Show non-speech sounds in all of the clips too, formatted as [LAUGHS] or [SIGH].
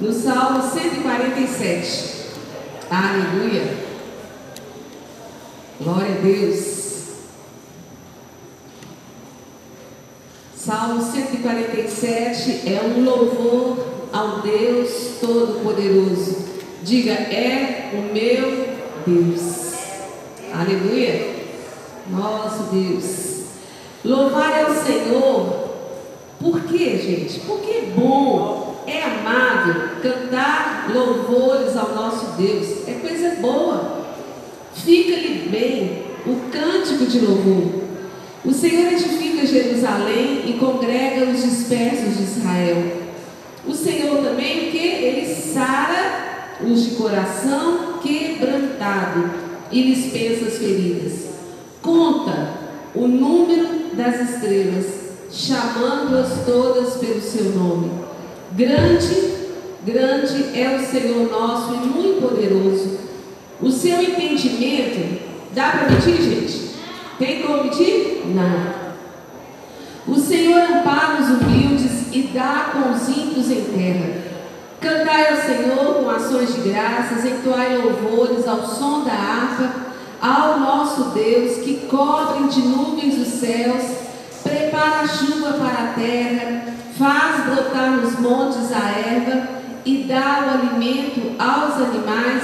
no Salmo 147. Aleluia. Glória a Deus. Salmo 147 é um louvor ao Deus Todo-Poderoso. Diga, é o meu Deus. Aleluia. Nosso Deus. Louvar ao Senhor. Por quê, gente? Porque é bom, é amável cantar louvores ao nosso Deus. É coisa boa. Fica-lhe bem o cântico de louvor. O Senhor edifica Jerusalém e congrega os dispersos de Israel. O Senhor também, o que? Ele sara os de coração quebrantado e lhes pensa as feridas. Conta o número das estrelas, chamando-as todas pelo seu nome. Grande, grande é o Senhor nosso e muito poderoso. O seu entendimento, dá para medir, gente? Tem como medir? Não. O Senhor ampara os humildes e dá com os ímpios em terra. Cantai ao Senhor com ações de graças, entoai louvores ao som da harpa, ao nosso Deus que cobre de nuvens os céus, prepara a chuva para a terra, faz brotar nos montes a erva e dá o alimento aos animais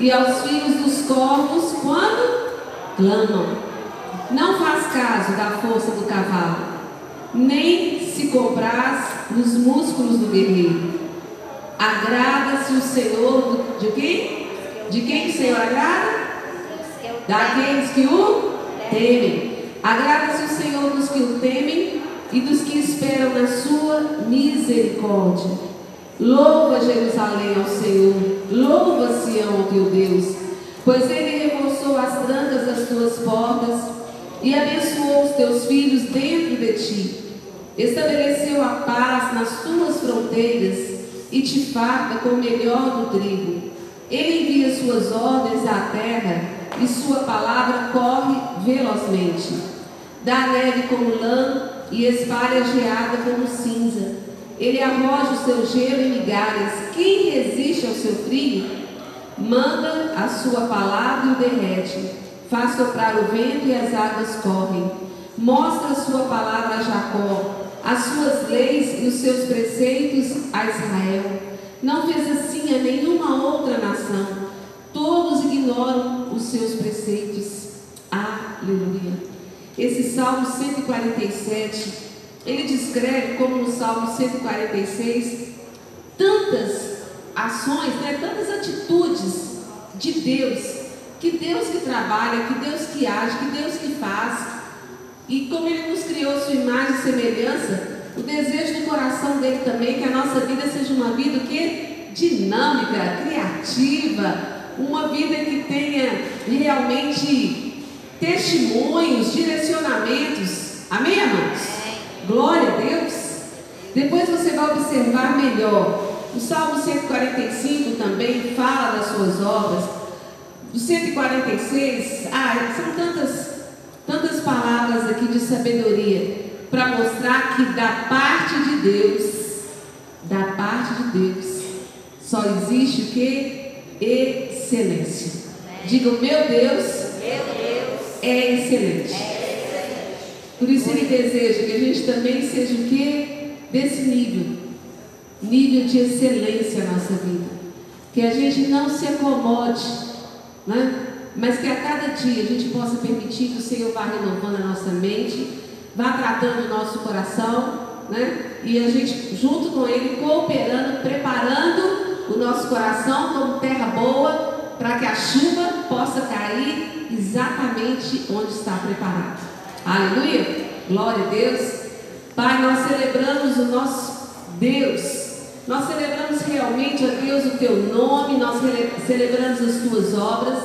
e aos filhos dos corvos quando clamam. Não faz caso da força do cavalo nem se compraz nos músculos do guerreiro. Agrada-se o Senhor de quem? De quem o Senhor agrada? Daqueles que o temem. Agrada-se o Senhor dos que o temem e dos que esperam na sua misericórdia. Louva Jerusalém ao Senhor, louva Sião ao teu Deus, pois ele remoçou as trancas das tuas portas e abençoou os teus filhos dentro de ti. Estabeleceu a paz nas tuas fronteiras e te farta com o melhor do trigo. Ele envia suas ordens à terra e sua palavra corre velozmente. Dá neve como lã e espalha geada como cinza. Ele arroja o seu gelo em migalhas. Quem resiste ao seu frio? Manda a sua palavra e o derrete. Faz soprar o vento e as águas correm. Mostra a sua palavra a Jacó, as suas leis e os seus preceitos a Israel. Não fez assim a nenhuma outra nação. Todos ignoram os seus preceitos. Aleluia. Esse Salmo 147, ele descreve, como no Salmo 146, tantas ações, né, tantas atitudes de Deus que Deus que trabalha, que Deus que age, que Deus que faz. E como Ele nos criou sua imagem e semelhança, o desejo do coração dele também é que a nossa vida seja uma vida que dinâmica, criativa, uma vida que tenha realmente testemunhos, direcionamentos. Amém, amados? Glória a Deus. Depois você vai observar melhor. O Salmo 145 também fala das suas obras do 146, ah, são tantas, tantas palavras aqui de sabedoria para mostrar que da parte de Deus, da parte de Deus, só existe o que? Excelência. Diga, o meu Deus, meu Deus é, excelente. Por isso ele deseja que a gente também seja o que? Desse nível. Nível de excelência na nossa vida. Que a gente não se acomode né? mas que a cada dia a gente possa permitir que o Senhor vá renovando a nossa mente, vá tratando o nosso coração, né? e a gente, junto com Ele, cooperando, preparando o nosso coração como terra boa, para que a chuva possa cair exatamente onde está preparado. Aleluia! Glória a Deus! Pai, nós celebramos o nosso Deus nós celebramos realmente, ó Deus, o teu nome, nós celebramos as tuas obras,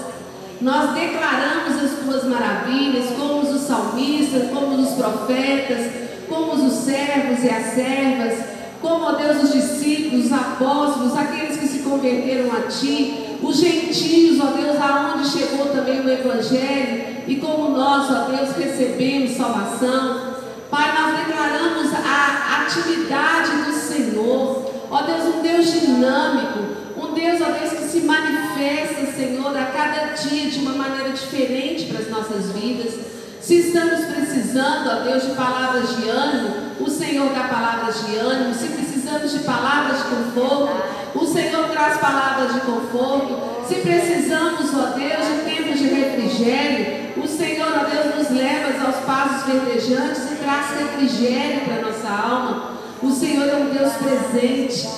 nós declaramos as tuas maravilhas, como os salmistas, como os profetas, como os servos e as servas, como, ó Deus, os discípulos, os apóstolos, aqueles que se converteram a ti, os gentios, ó Deus, aonde chegou também o Evangelho, e como nós, ó Deus, recebemos salvação. Pai, nós declaramos a atividade do Senhor, Ó Deus, um Deus dinâmico, um Deus, ó Deus, que se manifesta, Senhor, a cada dia de uma maneira diferente para as nossas vidas. Se estamos precisando, ó Deus, de palavras de ânimo, o Senhor dá palavras de ânimo. Se precisamos de palavras de conforto, o Senhor traz palavras de conforto. Se precisamos, ó Deus, de tempos de refrigério, o Senhor, ó Deus, nos leva aos passos verdejantes e traz refrigério para a nossa alma. O Senhor é um Deus presente,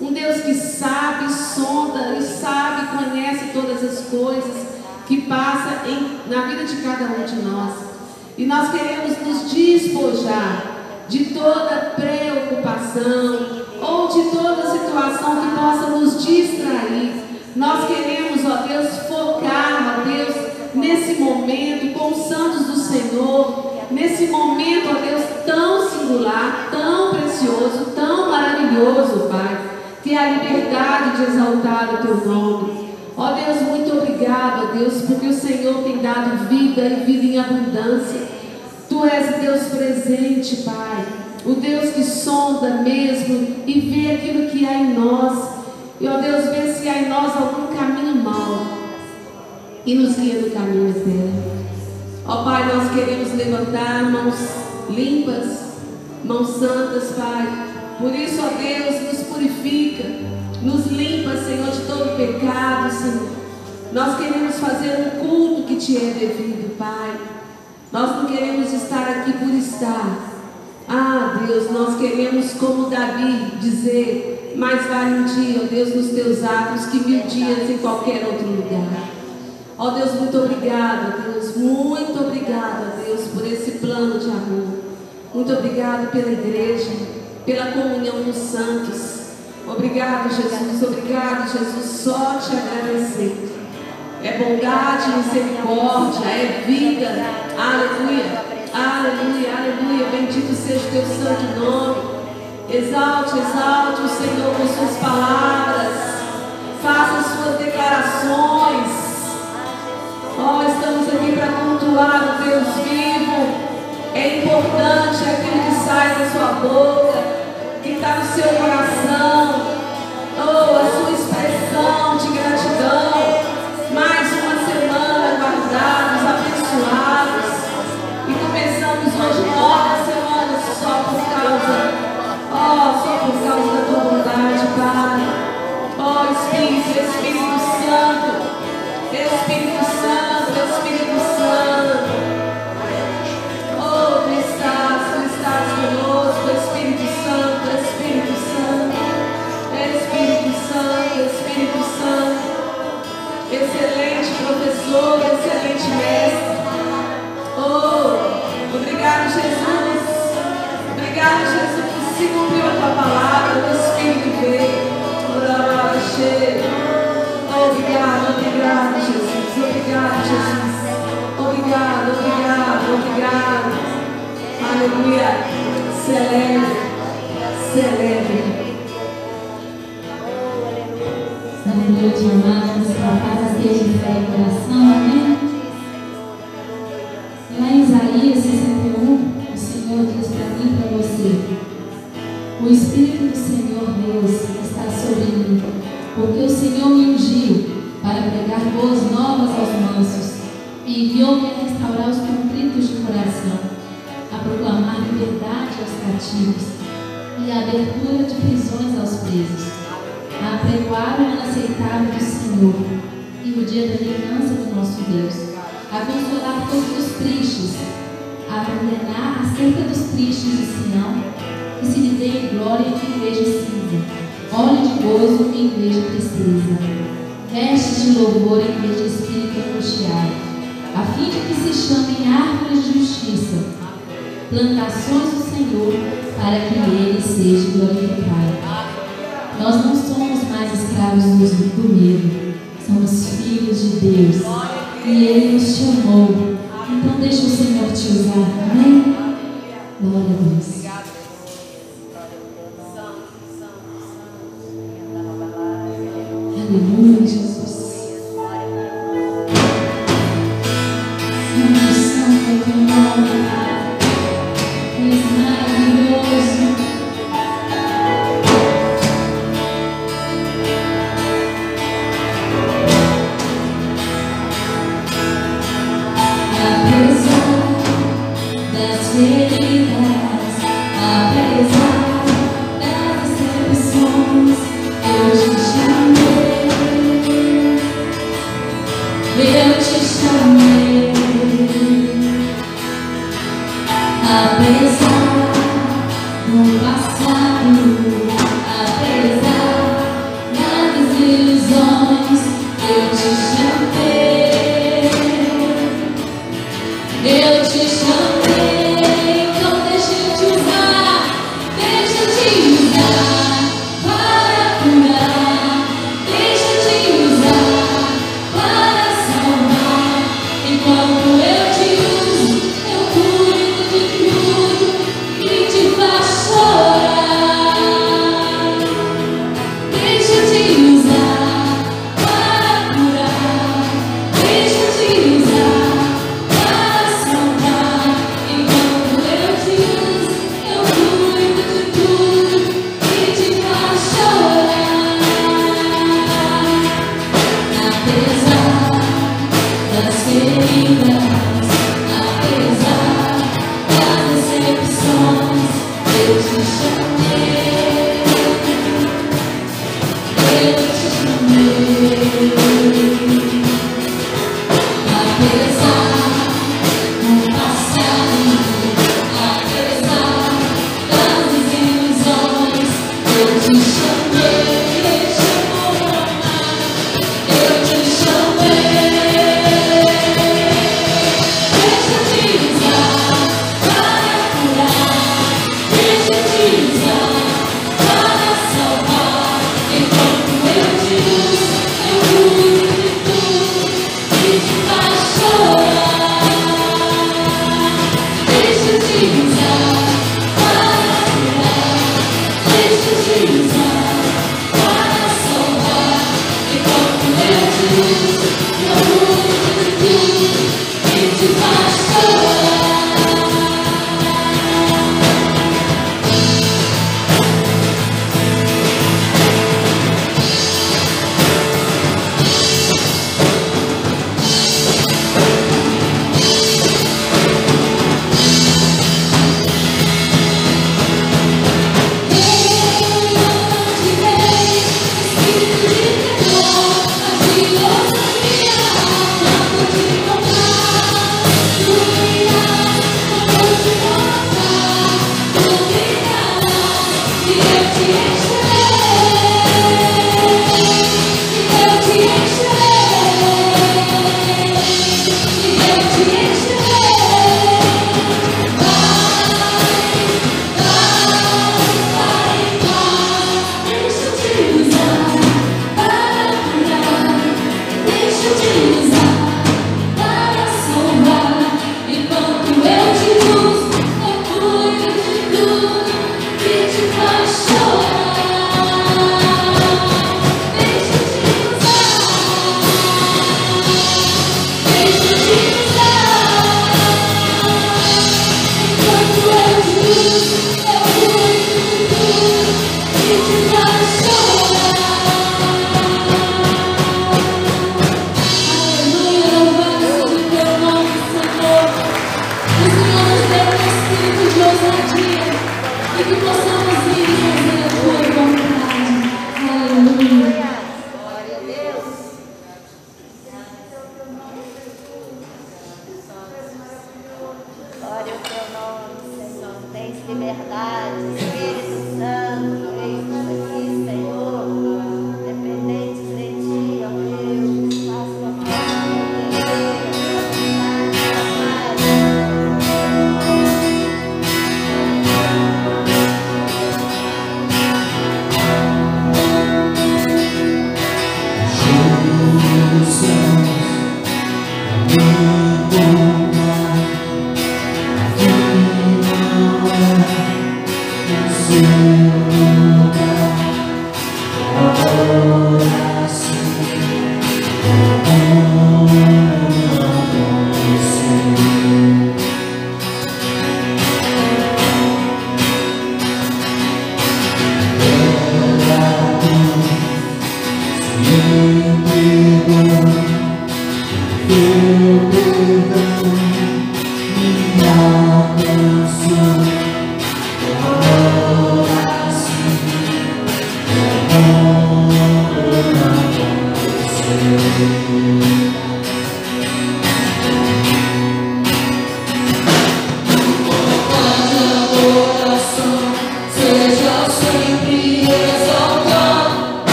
um Deus que sabe, sonda e sabe, conhece todas as coisas que passa em, na vida de cada um de nós. E nós queremos nos despojar de toda preocupação ou de toda situação que possa nos distrair. Nós queremos, ó Deus, focar, ó Deus, nesse momento com os santos do Senhor, nesse momento, ó Deus, tão singular, tão precioso, tão maravilhoso, Pai, que é a liberdade de exaltar o teu nome. Ó Deus, muito obrigado, ó Deus, porque o Senhor tem dado vida e vida em abundância. Tu és Deus presente, Pai. O Deus que sonda mesmo e vê aquilo que há em nós. E, ó Deus, vê se há em nós algum caminho mau e nos guia no caminho eterno. Ó Pai, nós queremos levantar mãos limpas, mãos santas, Pai. Por isso, ó Deus, nos purifica, nos limpa, Senhor, de todo pecado, Senhor. Nós queremos fazer um culto que te é devido, Pai. Nós não queremos estar aqui por estar. Ah, Deus, nós queremos, como Davi, dizer: mais vale um dia, ó Deus, nos teus atos que mil dias em qualquer outro lugar. Ó Deus, muito obrigado, Deus, muito obrigado, Deus, por esse plano de amor. Muito obrigado pela igreja, pela comunhão dos santos. Obrigado, Jesus, obrigado, Jesus, só te agradecer. É bondade, misericórdia, é vida. Aleluia, aleluia, aleluia. Bendito seja o teu santo nome. Exalte, exalte o Senhor com suas palavras. Faça suas declarações. Oh, estamos aqui para cultuar o Deus vivo. É importante aquilo que sai da sua boca, que está no seu coração. Oh, obrigado, Jesus. Obrigado, Jesus, que se cumpriu a tua palavra, o Espírito veio. Obrigado, obrigado, Jesus. Obrigado, Jesus. Obrigado, obrigado, obrigado. Aleluia. Celebre, celebre. Noite, amados, a paz esteja de fé e coração, amém? Tristes de Sião, que se lhe dê glória em de cinza, óleo de gozo em de tristeza, vestes de louvor em de espírito angustiado, a fim de que se chamem árvores de justiça, plantações do Senhor, para que ele seja glorificado. Nós não somos mais escravos do medo, somos filhos de Deus. E Ele nos chamou. Então deixa o Senhor te usar. Amém? Glória a Deus.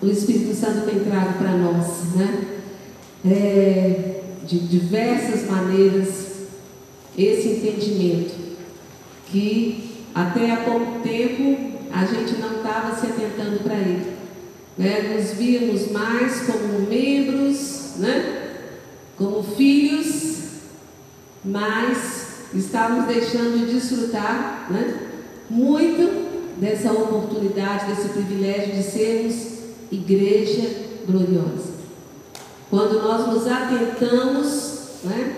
O Espírito Santo tem trago para nós, né? é, de diversas maneiras esse entendimento que até há pouco tempo a gente não estava se atentando para ele. Né? Nos víamos mais como membros, né? como filhos, mas estávamos deixando de desfrutar né? Muito dessa oportunidade, desse privilégio de sermos igreja gloriosa. Quando nós nos atentamos né,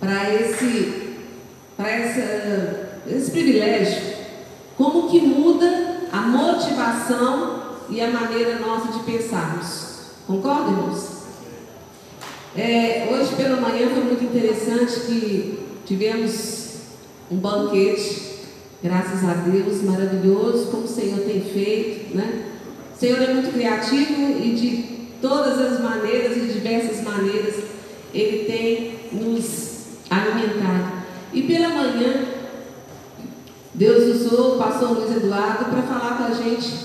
para esse, esse privilégio, como que muda a motivação e a maneira nossa de pensarmos. Concorda, irmãos? É, hoje pela manhã foi muito interessante que tivemos um banquete, graças a Deus, maravilhoso, como o Senhor tem feito, né? O Senhor é muito criativo e de todas as maneiras e diversas maneiras Ele tem nos alimentado. E pela manhã, Deus usou o pastor Luiz Eduardo para falar com a gente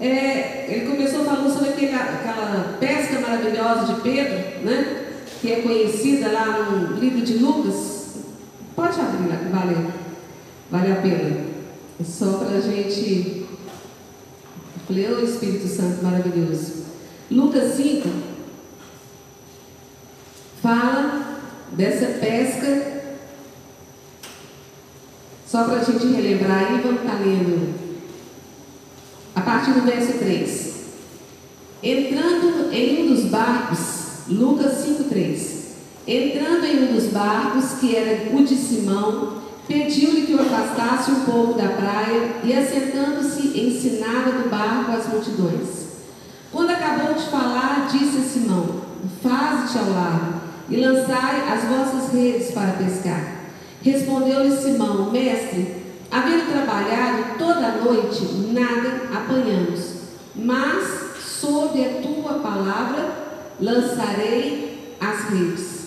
é, ele começou falando sobre aquele, aquela pesca maravilhosa de Pedro, né? que é conhecida lá no livro de Lucas. Pode abrir lá, que vale, a pena. É só para a gente. Falei, ô Espírito Santo maravilhoso. Lucas 5 fala dessa pesca. Só para a gente relembrar aí, vamos estar tá lendo a partir do verso 3. Entrando em um dos barcos, Lucas 5,3. Entrando em um dos barcos, que era o de Simão, pediu-lhe que o afastasse um pouco da praia e, assentando-se, ensinava do barco as multidões. Quando acabou de falar, disse a Simão: Faze-te ao lado e lançai as vossas redes para pescar. Respondeu-lhe Simão: Mestre, Havendo trabalhado toda a noite, nada apanhamos, mas sob a tua palavra lançarei as redes.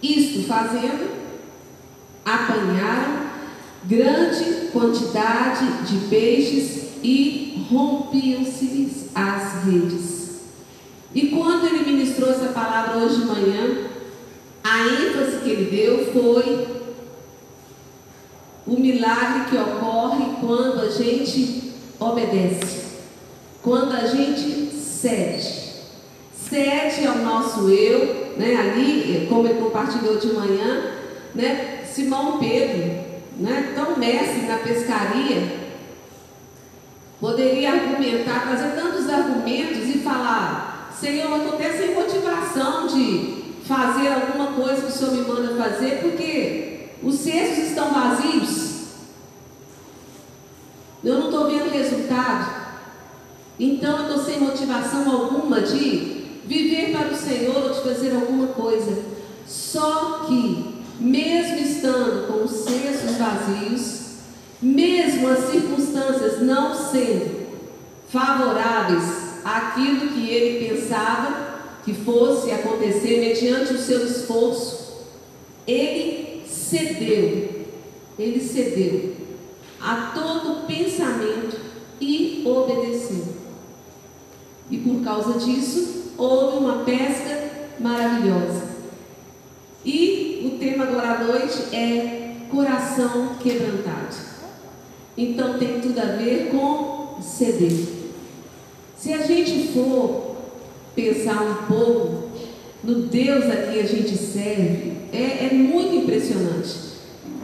Isto fazendo, apanharam grande quantidade de peixes e rompiam-se as redes. E quando ele ministrou essa palavra hoje de manhã, a ênfase que ele deu foi o milagre que ocorre quando a gente obedece, quando a gente cede. Cede ao nosso eu, né? Ali, como ele compartilhou de manhã, né? Simão Pedro, né? Tão mestre na pescaria, poderia argumentar, trazer tantos argumentos e falar: Senhor, eu estou até sem motivação de fazer alguma coisa que o Senhor me manda fazer, porque os cestos estão vazios. Eu não estou vendo resultado. Então eu estou sem motivação alguma de viver para o Senhor ou de fazer alguma coisa. Só que, mesmo estando com os cestos vazios, mesmo as circunstâncias não sendo favoráveis àquilo que ele pensava que fosse acontecer mediante o seu esforço, ele cedeu, ele cedeu a todo pensamento e obedeceu. E por causa disso, houve uma pesca maravilhosa. E o tema agora à noite é coração quebrantado. Então tem tudo a ver com ceder. Se a gente for pensar um pouco no Deus a quem a gente serve, é, é muito impressionante.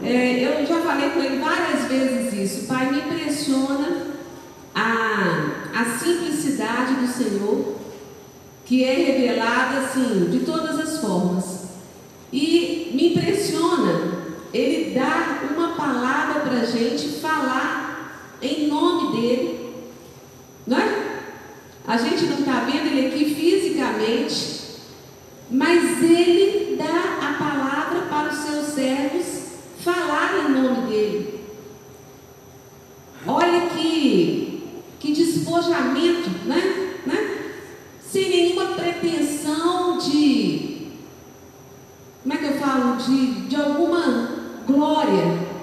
É, eu já falei com ele várias vezes isso. Pai, me impressiona a, a simplicidade do Senhor, que é revelada assim, de todas as formas. E me impressiona ele dar uma palavra para a gente falar em nome dele. Não é? A gente não está vendo ele aqui fisicamente, mas ele dá a palavra para os seus servos falar em nome dele. Olha que, que despojamento, né? né? Sem nenhuma pretensão de, como é que eu falo? De, de alguma glória.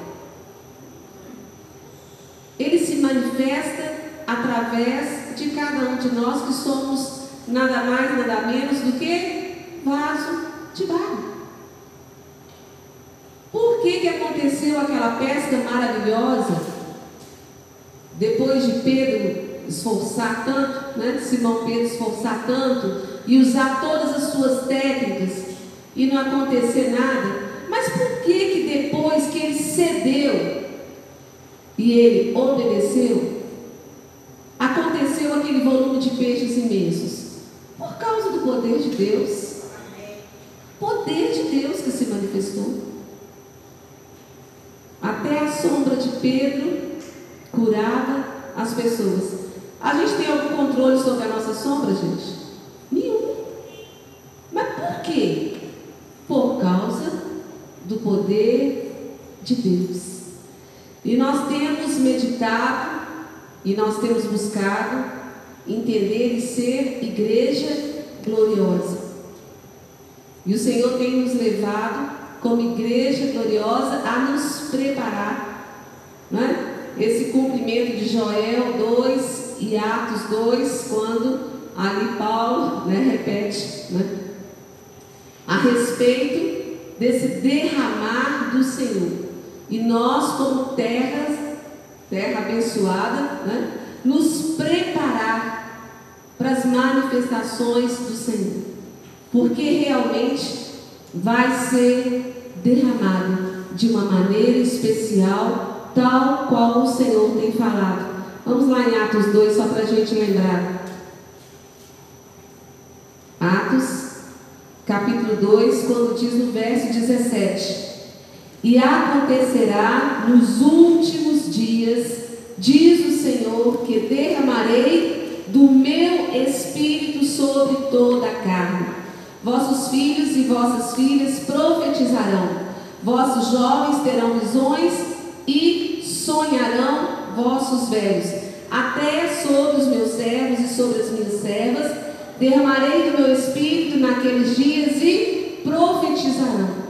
Ele se manifesta através de cada um de nós que somos nada mais, nada do que vaso de barro. Por que, que aconteceu aquela pesca maravilhosa? Depois de Pedro esforçar tanto, né? Simão Pedro esforçar tanto e usar todas as suas técnicas e não acontecer nada. Mas por que que depois que ele cedeu e ele obedeceu, aconteceu aquele volume de peixes imensos? Causa do poder de Deus. Poder de Deus que se manifestou. Até a sombra de Pedro curava as pessoas. A gente tem algum controle sobre a nossa sombra, gente? Nenhum. Mas por quê? Por causa do poder de Deus. E nós temos meditado e nós temos buscado entender e ser igreja gloriosa. E o Senhor tem nos levado como igreja gloriosa a nos preparar, não é? Esse cumprimento de Joel 2 e Atos 2, quando ali Paulo né, repete né, a respeito desse derramar do Senhor. E nós, como terras, terra abençoada, né, nos preparar para as manifestações do Senhor. Porque realmente vai ser derramado de uma maneira especial, tal qual o Senhor tem falado Vamos lá em Atos 2, só para a gente lembrar. Atos, capítulo 2, quando diz no verso 17: E acontecerá nos últimos dias, diz o Senhor, que derramarei do meu espírito sobre toda a carne. Vossos filhos e vossas filhas profetizarão, vossos jovens terão visões e sonharão vossos velhos, até sobre os meus servos e sobre as minhas servas, derramarei do meu espírito naqueles dias e profetizarão.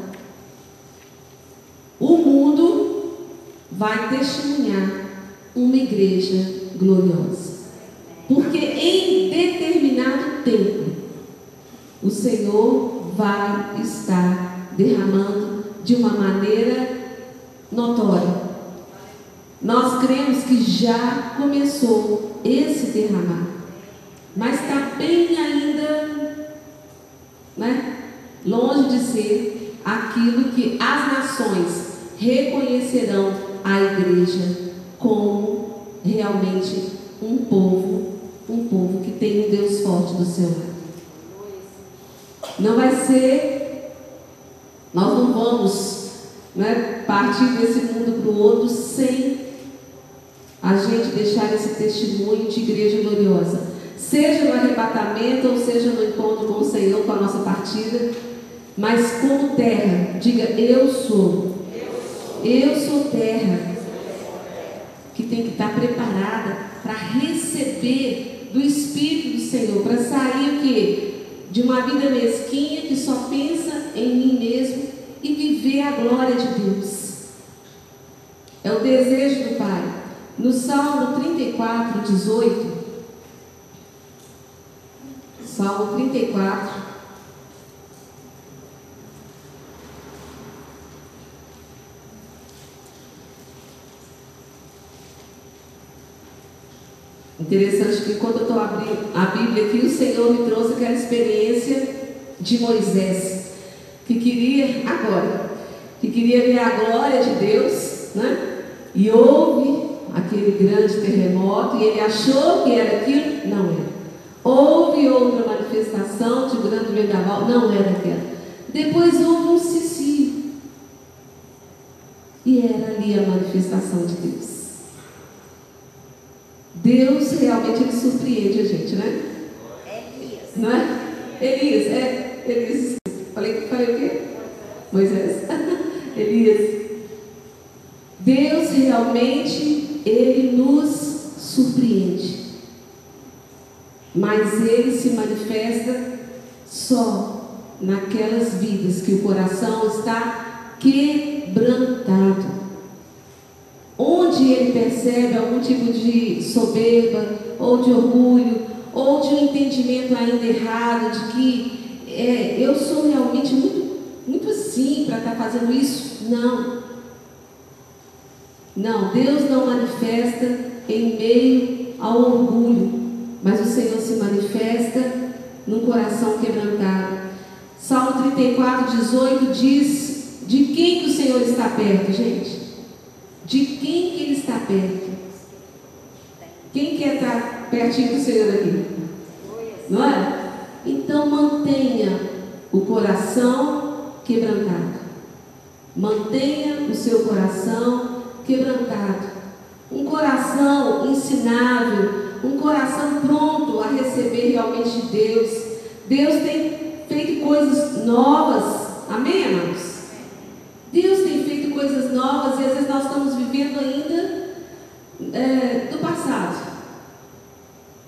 O mundo vai testemunhar uma igreja gloriosa. Porque em determinado tempo, o Senhor vai estar derramando de uma maneira notória. Nós cremos que já começou esse derramar, mas está bem ainda né, longe de ser aquilo que as nações reconhecerão a igreja como realmente um povo, um povo que tem um Deus forte do seu lado. Não vai ser, nós não vamos né, partir desse mundo para o outro sem a gente deixar esse testemunho de igreja gloriosa, seja no arrebatamento ou seja no encontro com o Senhor, com a nossa partida, mas como terra, diga: Eu sou, eu sou terra, que tem que estar preparada para receber do Espírito do Senhor, para sair o que? De uma vida mesquinha que só pensa em mim mesmo e viver a glória de Deus. É o desejo do Pai. No Salmo 34, 18, Salmo 34, Interessante que quando eu estou abrindo a Bíblia aqui, o Senhor me trouxe aquela experiência de Moisés, que queria, agora, que queria ver a glória de Deus, né? E ouve aquele grande terremoto e ele achou que era aquilo, não era. Houve outra manifestação de grande vendaval, não era aquela. Depois houve um cicio. E era ali a manifestação de Deus. Deus realmente ele surpreende a gente, né? Elias. Não é? Elias, é, Elias. Falei, falei o quê? Moisés. [LAUGHS] Elias. Deus realmente ele nos surpreende. Mas ele se manifesta só naquelas vidas que o coração está quebrantado. Ele percebe algum tipo de soberba, ou de orgulho, ou de um entendimento ainda errado de que é, eu sou realmente muito, muito assim para estar tá fazendo isso. Não. Não, Deus não manifesta em meio ao orgulho, mas o Senhor se manifesta num coração quebrantado. Salmo 34, 18 diz: De quem que o Senhor está perto, gente? De quem que Ele está perto? Quem quer estar pertinho do Senhor aqui? Não é? Então mantenha o coração quebrantado. Mantenha o seu coração quebrantado. Um coração ensinável, um coração pronto a receber realmente de Deus. Deus tem feito coisas novas. Amém, amados? Deus tem feito coisas novas e às vezes nós estamos vivendo ainda é, do passado.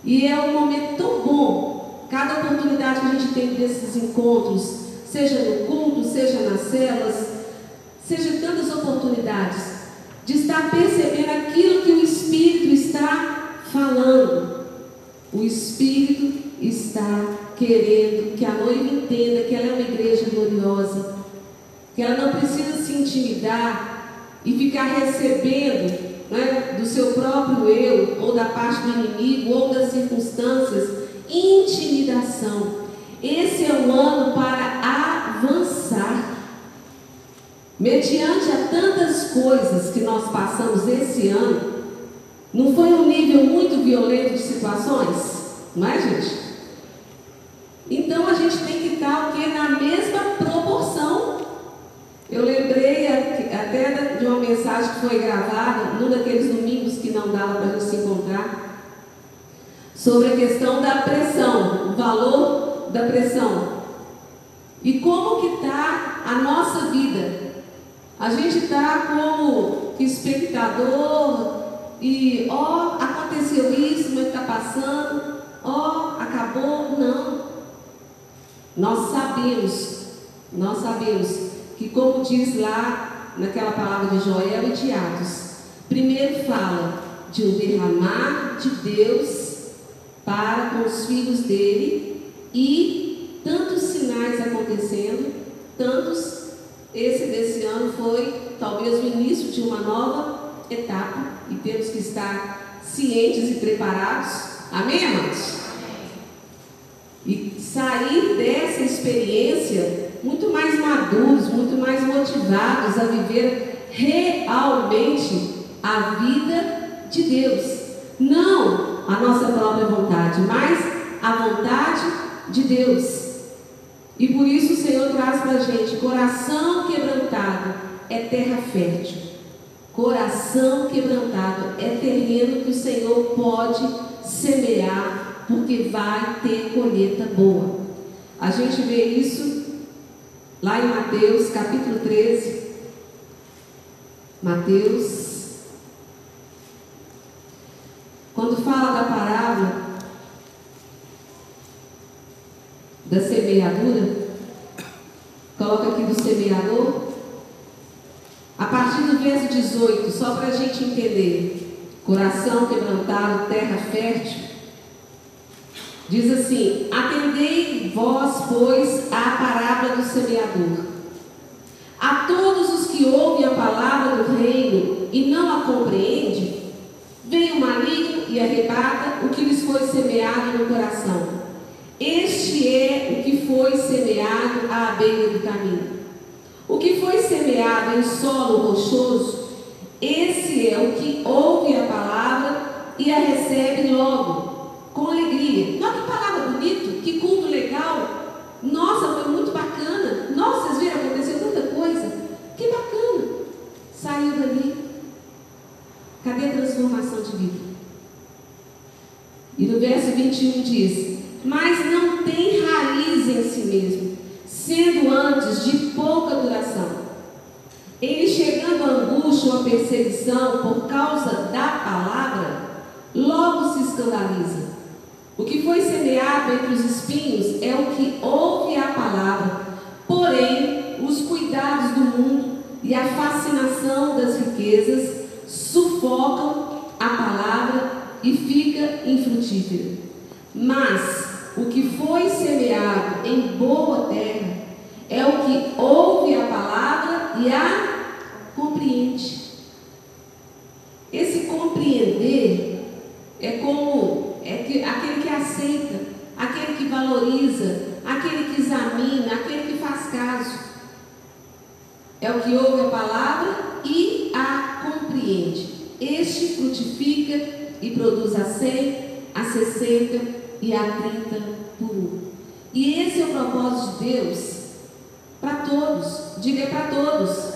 E é um momento tão bom, cada oportunidade que a gente tem desses encontros, seja no culto, seja nas celas, seja tantas oportunidades, de estar percebendo aquilo que o Espírito está falando. O Espírito está querendo que a noiva entenda que ela é uma igreja gloriosa, que ela não precisa se intimidar e ficar recebendo né, do seu próprio eu, ou da parte do inimigo, ou das circunstâncias, intimidação. Esse é um ano para avançar. Mediante a tantas coisas que nós passamos esse ano, não foi um nível muito violento de situações? Não é, gente? Então a gente tem que estar o quê? na mesma proporção. Eu lembrei até de uma mensagem que foi gravada num daqueles domingos que não dava para a gente se encontrar, sobre a questão da pressão, o valor da pressão. E como que está a nossa vida? A gente está como espectador e ó, oh, aconteceu isso, mas está passando, ó, oh, acabou, não. Nós sabemos, nós sabemos que como diz lá naquela palavra de Joel e de Atos, primeiro fala de um derramar de Deus para com os filhos dele e tantos sinais acontecendo, tantos, esse desse ano foi talvez o início de uma nova etapa e temos que estar cientes e preparados. Amém, amados? E sair dessa experiência muito mais maduros, muito mais motivados a viver realmente a vida de Deus. Não a nossa própria vontade, mas a vontade de Deus. E por isso o Senhor traz para a gente: coração quebrantado é terra fértil. Coração quebrantado é terreno que o Senhor pode semear, porque vai ter colheita boa. A gente vê isso Lá em Mateus capítulo 13, Mateus, quando fala da parábola da semeadura, coloca aqui do semeador, a partir do verso 18, só para a gente entender: coração quebrantado, terra fértil. Diz assim: Atendei vós, pois, à parábola do semeador. A todos os que ouvem a palavra do reino e não a compreendem, vem o maligno e arrebata o que lhes foi semeado no coração. Este é o que foi semeado à beira do caminho. O que foi semeado em solo rochoso, esse é o que ouve a palavra e a recebe logo com alegria. Olha que palavra bonita, que culto legal. Nossa, foi muito bacana. Nossa, vocês viram, aconteceu tanta coisa. Que bacana. Saiu dali. Cadê a transformação de vida? E no verso 21 diz: Mas não tem raiz em si mesmo, sendo antes de pouca duração. Ele chegando a angústia ou a perseguição por causa da palavra, logo se escandaliza o que foi semeado entre os espinhos é o que ouve a palavra, porém, os cuidados do mundo e a fascinação das riquezas sufocam a palavra e fica infrutífera. Mas o que foi semeado em boa terra é o que ouve a palavra e a compreende. Esse compreender é como é que, aquele que aceita, aquele que valoriza, aquele que examina, aquele que faz caso. É o que ouve a palavra e a compreende. Este frutifica e produz a 100, a 60 e a 30 por um. E esse é o propósito de Deus para todos. Diga para todos.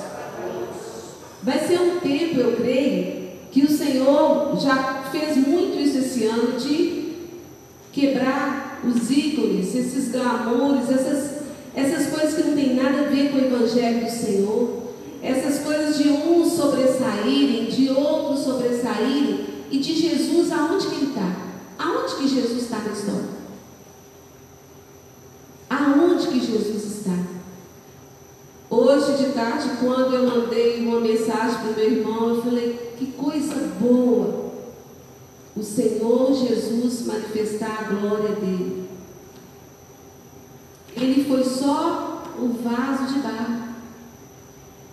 Vai ser um tempo, eu creio, que o Senhor já fez muito isso esse ano de quebrar os ícones, esses glamoures, essas, essas coisas que não tem nada a ver com o Evangelho do Senhor, essas coisas de uns sobressaírem, de outros sobressaírem, e de Jesus aonde que ele está? Aonde que Jesus está na história? Aonde que Jesus está? Hoje de tarde, quando eu mandei uma mensagem para o meu irmão, eu falei, que coisa boa o Senhor Jesus manifestar a glória dele. Ele foi só o vaso de barro.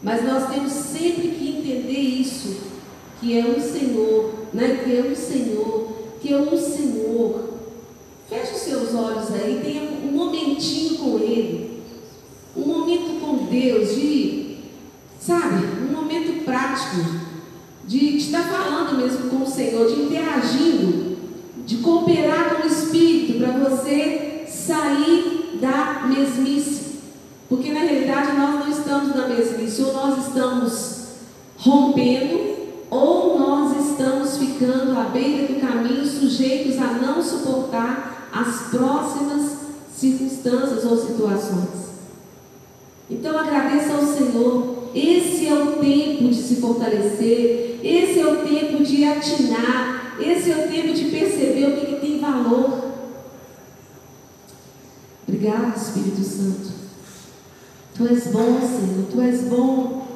Mas nós temos sempre que entender isso, que é o Senhor, né? que é o Senhor que é um Senhor. Feche os seus olhos aí, tenha um momentinho com Ele, um momento com Deus, de, sabe, um momento prático, de estar falando mesmo com o Senhor, de interagindo, de cooperar com o Espírito para você sair da mesmice. Porque na realidade nós não estamos na mesmice, ou nós estamos rompendo, ou nós estamos ficando à beira do caminho, sujeitos a não suportar as próximas circunstâncias ou situações. Então agradeça ao Senhor. Esse é o tempo de se fortalecer, esse é o tempo de atinar, esse é o tempo de perceber o que, que tem valor. Obrigado, Espírito Santo. Tu és bom, Senhor, tu és bom.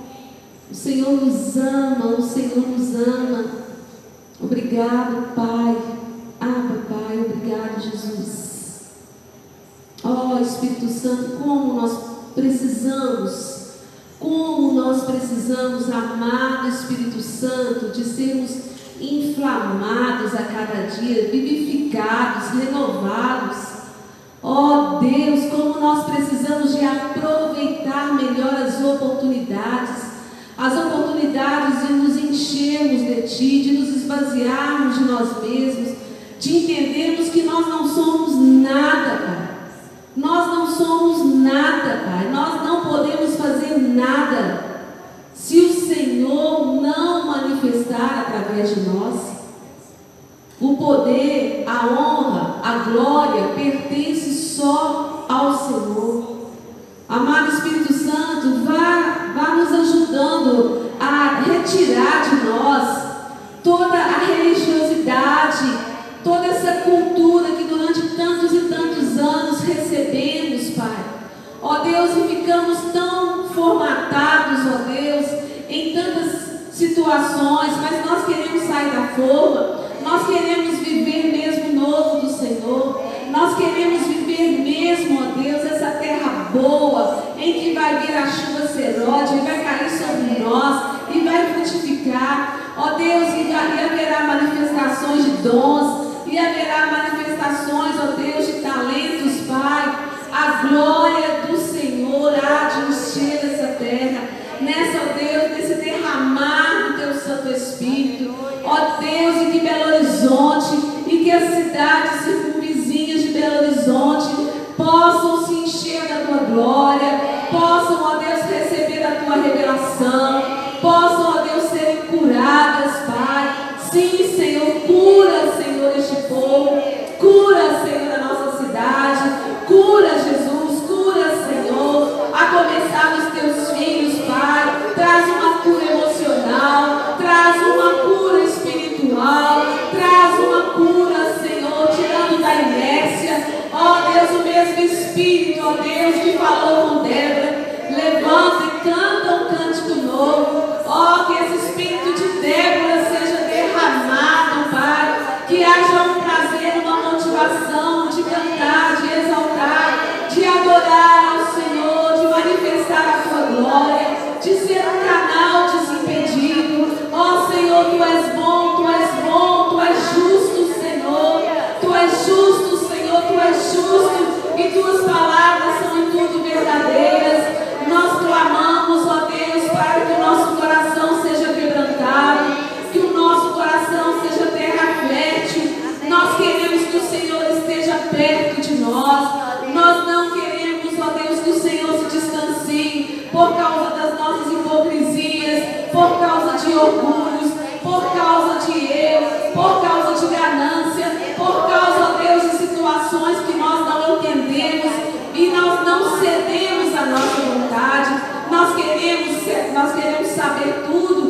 O Senhor nos ama, o Senhor nos ama. Obrigado, Pai. Ah, Pai, obrigado, Jesus. Ó oh, Espírito Santo, como nós precisamos, como nós precisamos, amado Espírito Santo, de sermos inflamados a cada dia, vivificados, renovados. Ó oh, Deus, como nós precisamos de aproveitar melhor as oportunidades as oportunidades de nos enchermos de Ti, de nos esvaziarmos de nós mesmos, de entendermos que nós não somos nada, Pai. Nós não somos nada, Pai. Nós não podemos fazer nada se o Senhor não manifestar através de nós. O poder, a honra, a glória pertence só ao Senhor. Amado Espírito Santo, vá, vá nos ajudando a retirar de nós toda a religiosidade, Deus, e ficamos tão formatados, ó Deus, em tantas situações, mas nós queremos sair da forma, nós queremos viver mesmo novo do Senhor, nós queremos viver mesmo, ó Deus, essa terra boa, em que vai vir a chuva serode, e vai cair sobre nós, e vai frutificar. Ó Deus, e, haverá manifestações de dons, e haverá manifestações, ó Deus, de talentos, Pai. A glória do Senhor há de encher essa terra. Nessa, ó Deus, nesse derramar do Teu Santo Espírito. Ó Deus, e que Belo Horizonte, e que as cidades circunvizinhas de Belo Horizonte possam se encher da tua glória, possam, ó Deus, receber a tua revelação, possam, ó Deus, serem curadas, Pai. Sim, Senhor, cura, Senhor, este povo, cura, Senhor, a nossa cidade, cura, Jesus, começar dos teus filhos, Pai. Traz uma cura emocional, traz uma cura espiritual, traz uma cura, Senhor, tirando da inércia, Ó Deus, o mesmo Espírito, ó Deus, que falou com Débora, levanta e canta um cântico novo. Ó, que esse Espírito de Débora seja derramado, Pai. Que haja um prazer, uma motivação de cantar manifestar a sua glória, de ser um canal desimpedido. Ó oh, Senhor, tu és bom, tu és bom, tu és justo, Senhor. Tu és justo, Senhor, tu és justo e tuas palavras são em tudo verdadeiras. Nós clamamos, ó oh Deus, para que o nosso coração seja quebrantado, que o nosso coração seja terra fértil. Nós queremos que o Senhor esteja perto de nós. Por causa das nossas hipocrisias, por causa de orgulhos, por causa de erro, por causa de ganância, por causa, Deus, de situações que nós não entendemos e nós não cedemos à nossa vontade. Nós queremos, nós queremos saber tudo,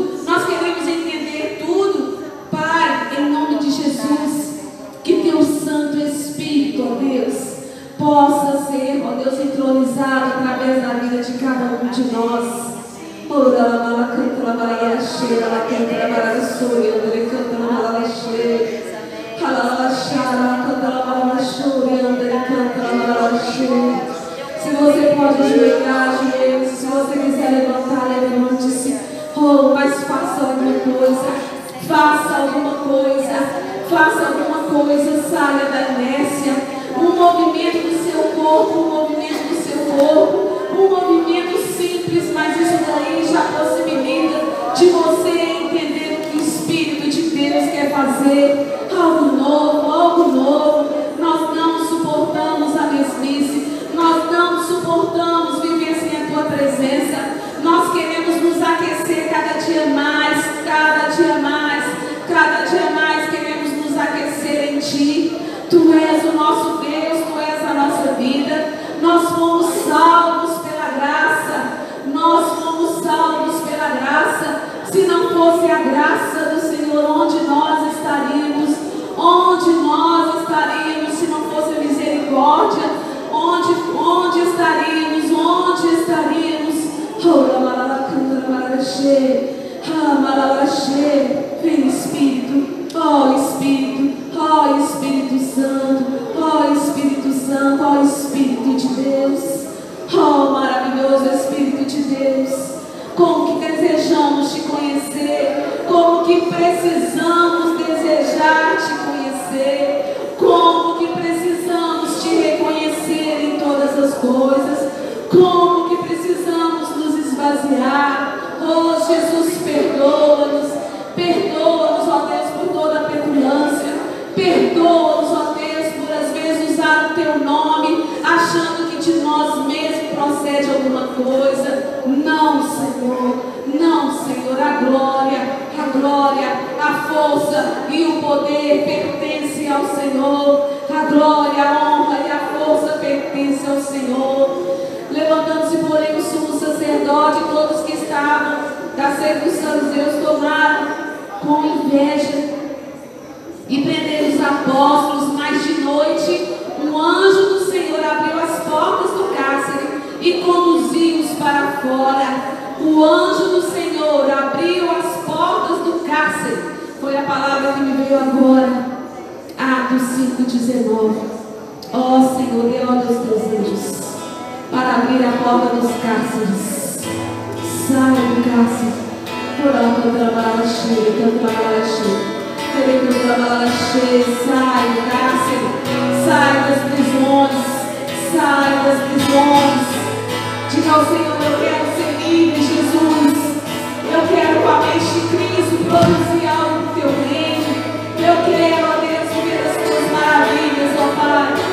movimento do seu corpo, um movimento do seu corpo, um movimento simples, mas isso daí já possibilita de você entender o que o Espírito de Deus quer fazer, algo novo, algo novo. Força e o poder pertence ao Senhor. A glória, a honra e a força pertence ao Senhor. Levantando-se, porém, o sumo sacerdote todos que estavam da sede dos Deus tomaram com inveja e prenderam os apóstolos, mas de noite um anjo do Senhor abriu as portas do cárcere e conduziu-os para fora. O anjo do Senhor abriu as portas do cárcere. Foi a palavra que me veio agora. Atos 5,19. Ó oh, Senhor, dê ordem aos teus para abrir a porta dos cárceres. Sai do cárcere. Alto, trabalho cheio, trabalho cheio. Sai do cárcere, sai das prisões, sai das prisões. Diga ao Senhor, eu quero ser livre, Jesus. Eu quero com a mente de Cristo produzir Pai.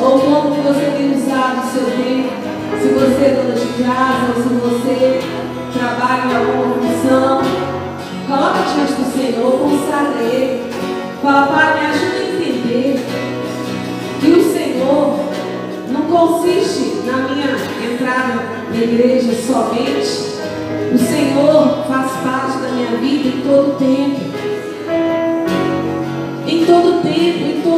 Ou como você tem usado o seu tempo, se você é dona de casa, ou se você trabalha em alguma função, coloca diante do Senhor, consagra Ele. Papai, me ajuda a entender que o Senhor não consiste na minha entrada na igreja somente. O Senhor faz parte da minha vida em todo tempo. Em todo tempo, em todo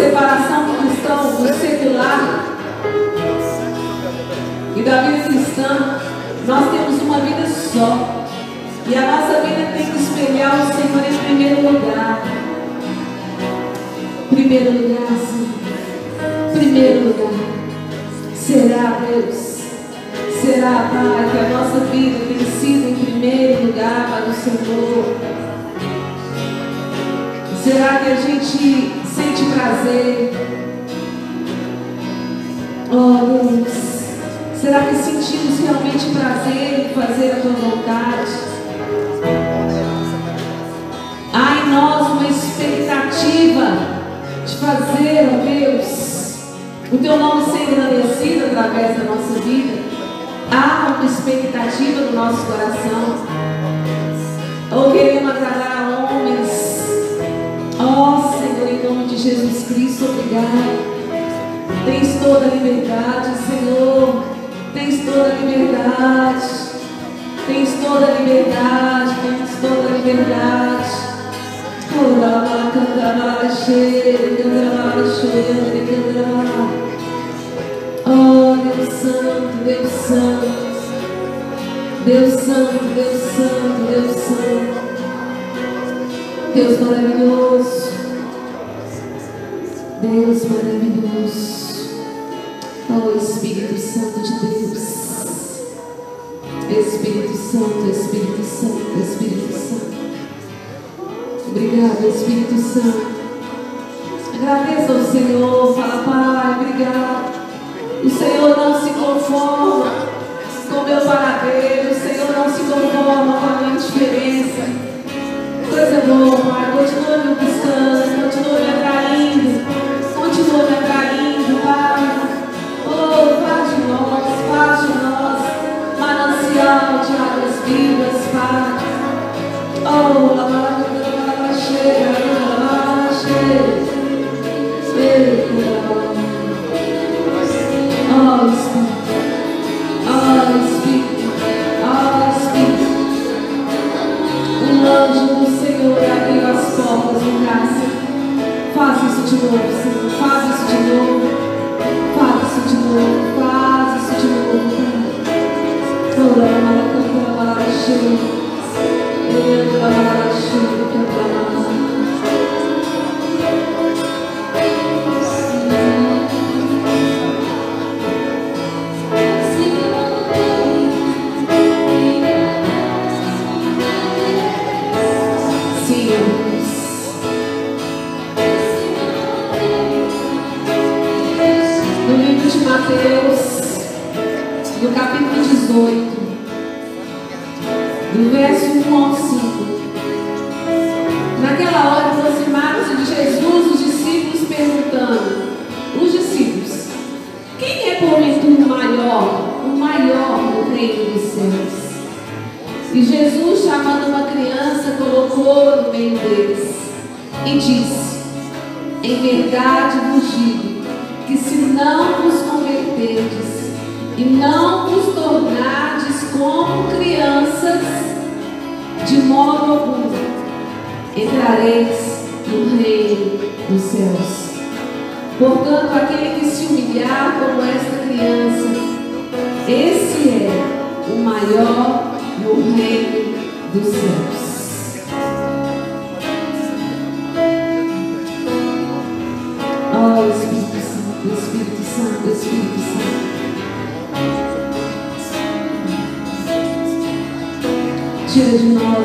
separação do cristão, do secular e da vida cristã, nós temos uma vida só. E a nossa vida tem que espelhar o Senhor em primeiro lugar. Primeiro lugar, Senhor. Primeiro lugar. Será, Deus. Será, Pai, que a nossa vida tem sido em primeiro lugar para o Senhor. Será que a gente sente prazer? Oh Deus, será que sentimos realmente prazer em fazer a tua vontade? Há em nós uma expectativa de fazer, oh Deus, o teu nome ser engrandecido através da nossa vida. Há uma expectativa no nosso coração. Ou oh, queremos agradar homens Ó oh, em nome de Jesus Cristo, obrigado. Tens toda a liberdade, Senhor. Tens toda a liberdade. Tens toda a liberdade. Tens toda a liberdade. Oh, Deus Santo, Deus Santo. Deus Santo, Deus Santo, Deus Santo. Deus maravilhoso. Deus maravilhoso. Oh Espírito Santo de Deus. Espírito Santo, Espírito Santo, Espírito Santo. Obrigado, Espírito Santo. Agradeça ao Senhor. Fala, Pai, obrigado. O Senhor não se conforma com meu paradeiro. O Senhor não se conforma com a minha diferença coisa boa, Pai. Continua me buscando, continua me atraindo, Faz isso de novo, Senhor. Faz isso de novo. Toda a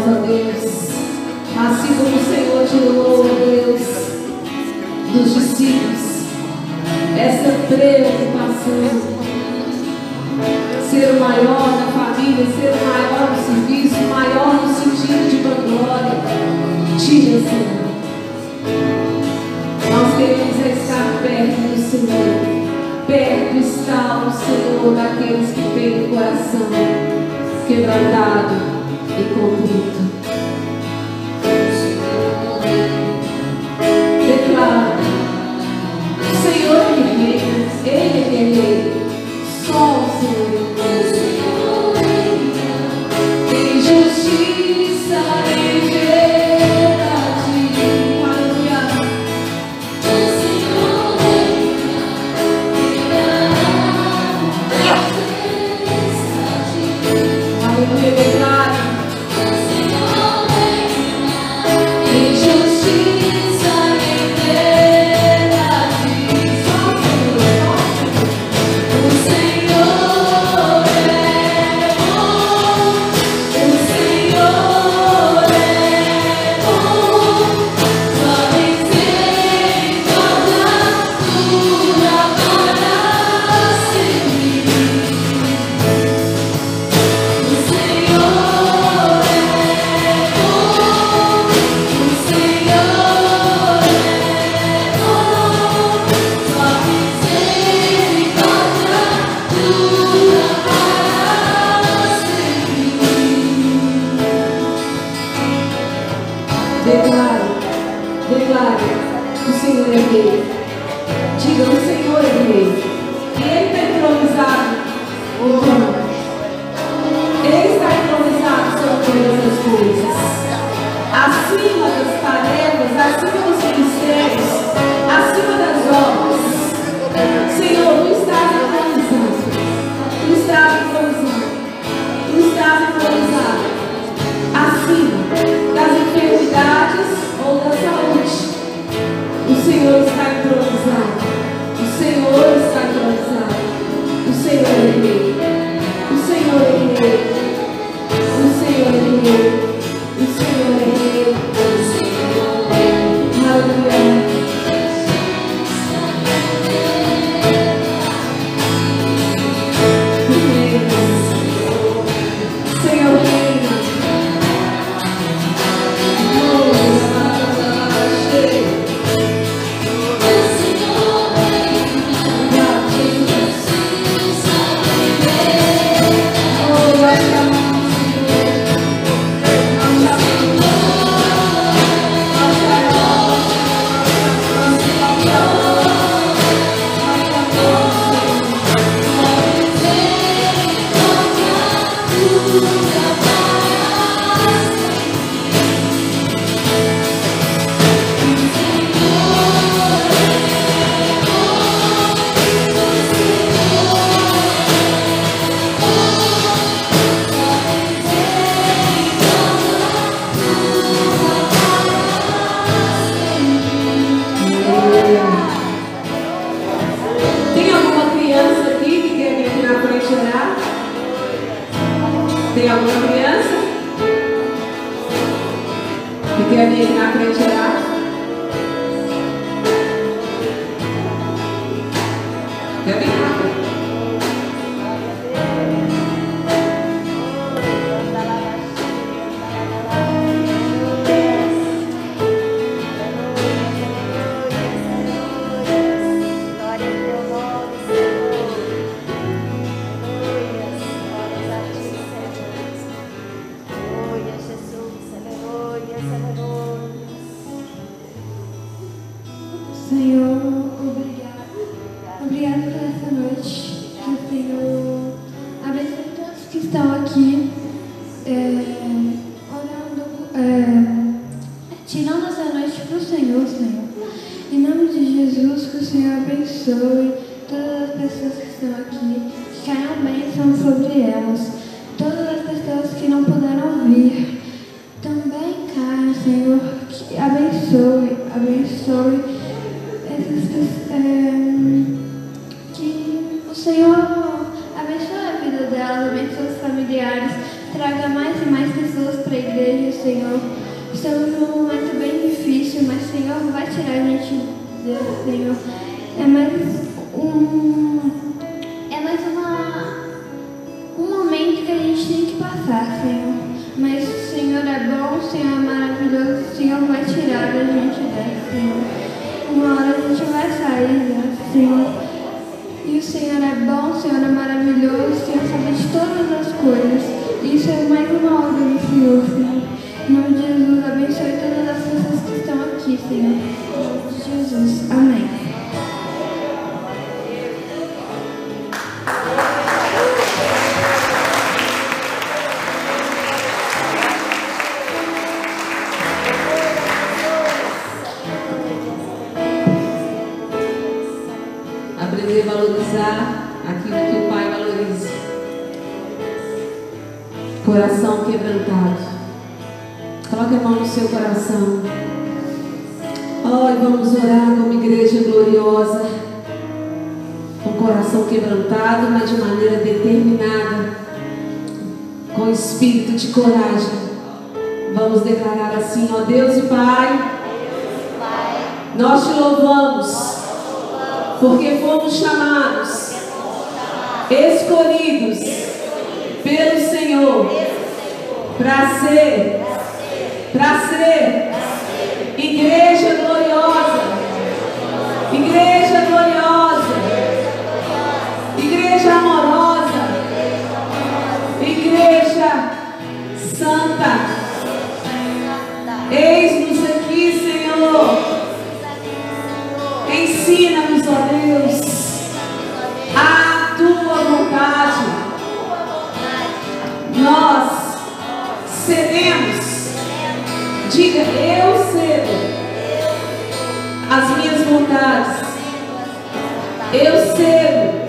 for. Senhor, obrigado. Obrigado por essa noite que o Senhor abençoe todos que estão aqui, é, orando, é, tirando essa noite para o Senhor, Senhor. Em nome de Jesus, que o Senhor abençoe. Eu cedo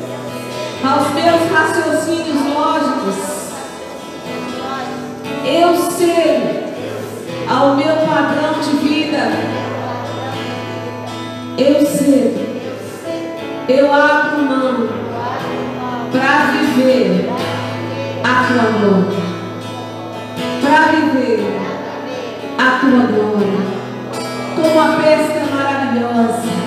aos meus raciocínios lógicos. Eu cedo ao meu padrão de vida. Eu cedo. Eu abro mão para viver a tua glória. Para viver a tua glória. Como a pesca maravilhosa.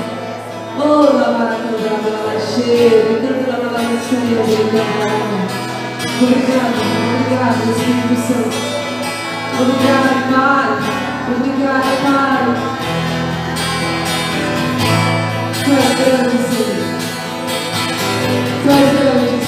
Tu és grande, Senhor. Tu és grande.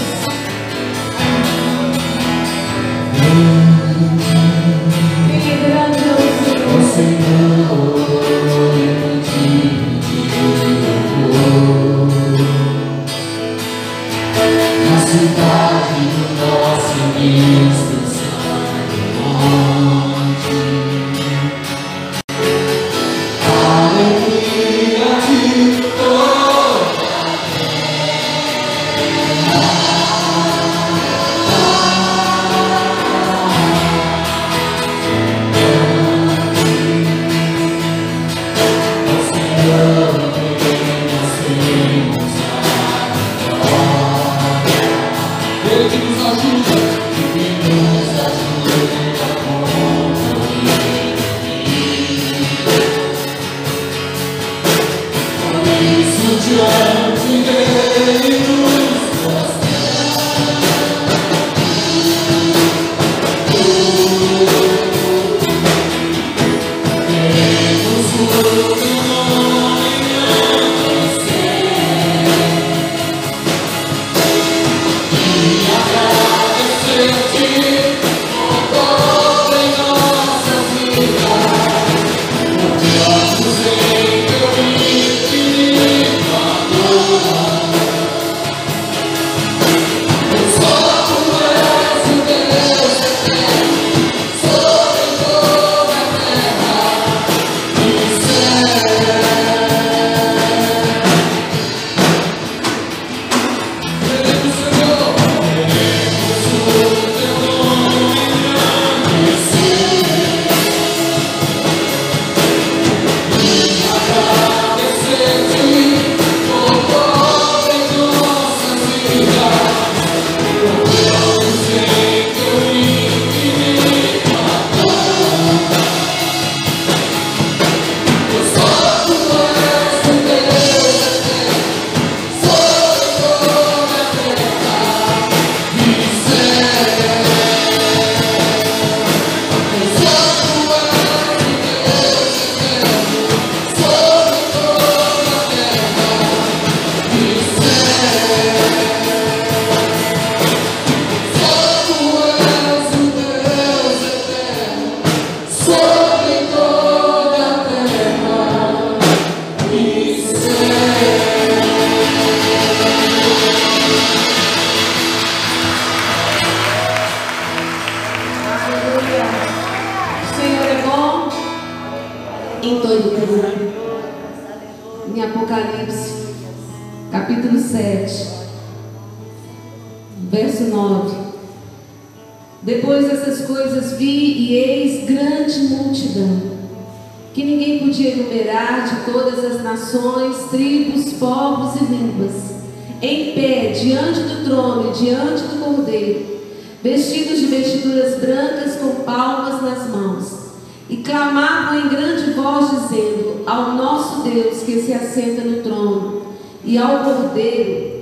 E clamavam em grande voz, dizendo: Ao nosso Deus que se assenta no trono, e ao Cordeiro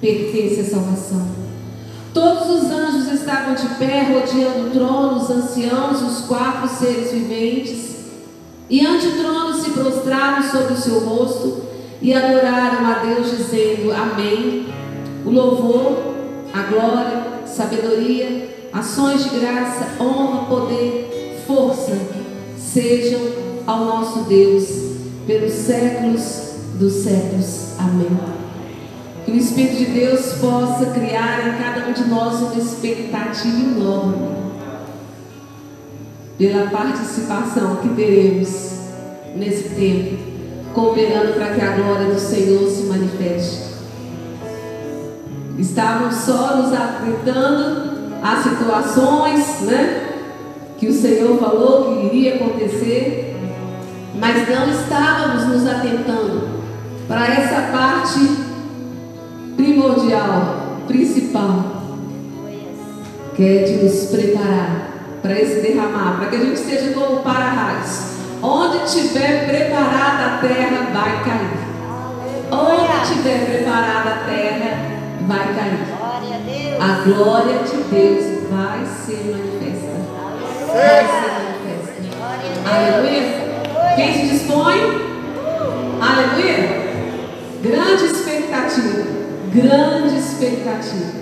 pertence a salvação. Todos os anjos estavam de pé, rodeando o trono, os anciãos, os quatro seres viventes, e ante o trono se prostraram sobre o seu rosto e adoraram a Deus, dizendo: Amém. O louvor, a glória, sabedoria, ações de graça, honra, poder, força sejam ao nosso Deus pelos séculos dos séculos. Amém. Que o Espírito de Deus possa criar em cada um de nós uma expectativa enorme pela participação que teremos nesse tempo, cooperando para que a glória do Senhor se manifeste. Estávamos só nos atentando às situações, né? Que o Senhor falou que iria acontecer, mas não estávamos nos atentando para essa parte primordial, principal, que é de nos preparar para esse derramar, para que a gente esteja como para-raios. Onde tiver preparada a terra, vai cair. Onde tiver preparada a terra, vai cair. A glória de Deus vai ser manifesta. Aleluia. Quem se dispõe? Aleluia. Grande expectativa. Grande expectativa.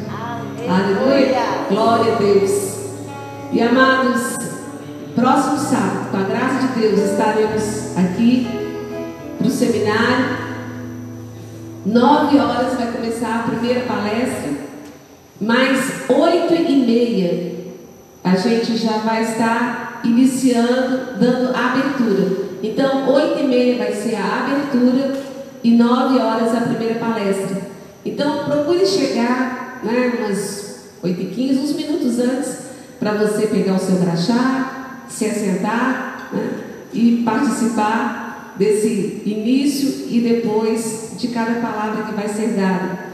Aleluia. Glória a Deus. E amados, próximo sábado, com a graça de Deus, estaremos aqui no seminário. Nove horas vai começar a primeira palestra, mas oito e meia a gente já vai estar iniciando, dando abertura. Então, oito e meia vai ser a abertura e nove horas a primeira palestra. Então, procure chegar, né, umas oito e quinze, uns minutos antes, para você pegar o seu crachá, se assentar né, e participar desse início e depois de cada palavra que vai ser dada.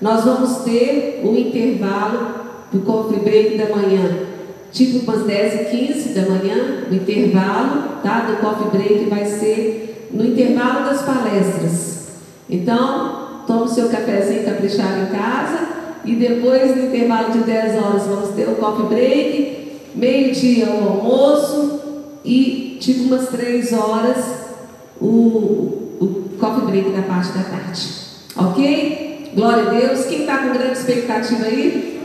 Nós vamos ter o intervalo do coffee break da manhã, tipo umas 10 e 15 da manhã, o intervalo tá, do coffee break vai ser no intervalo das palestras. Então, tome o seu cafezinho caprichado em casa e depois, no intervalo de 10 horas, vamos ter o coffee break, meio-dia o almoço e tipo umas 3 horas o, o coffee break da parte da tarde. Ok? Glória a Deus. Quem está com grande expectativa aí?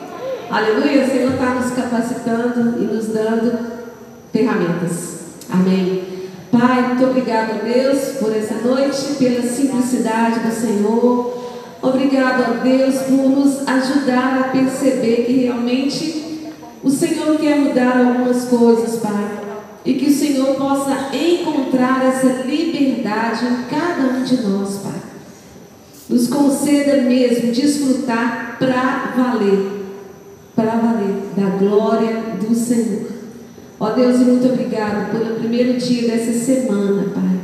Aleluia. O Senhor está nos capacitando e nos dando ferramentas. Amém. Pai, muito obrigado a Deus por essa noite, pela simplicidade do Senhor. Obrigado a Deus por nos ajudar a perceber que realmente o Senhor quer mudar algumas coisas, Pai. E que o Senhor possa encontrar essa liberdade em cada um de nós, Pai. Nos conceda mesmo desfrutar para valer, para valer da glória do Senhor. Ó Deus, muito obrigado pelo primeiro dia dessa semana, Pai.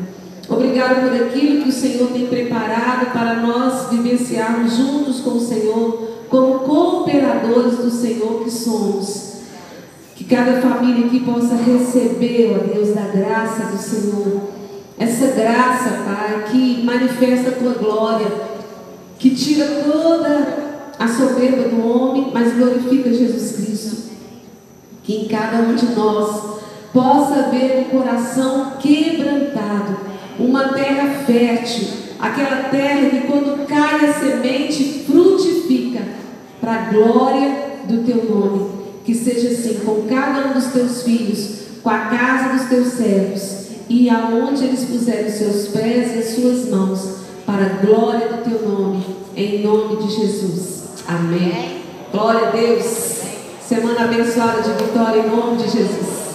Obrigado por aquilo que o Senhor tem preparado para nós vivenciarmos juntos com o Senhor, como cooperadores do Senhor que somos. Que cada família aqui possa receber, ó Deus, da graça do Senhor. Essa graça, Pai, que manifesta a tua glória, que tira toda a soberba do homem, mas glorifica Jesus Cristo. Que em cada um de nós possa haver um coração quebrantado, uma terra fértil, aquela terra que quando cai a semente frutifica para a glória do teu nome. Que seja assim com cada um dos teus filhos, com a casa dos teus servos e aonde eles puserem os seus pés e as suas mãos, para a glória do teu nome, em nome de Jesus. Amém. Glória a Deus. Semana abençoada de vitória em nome de Jesus.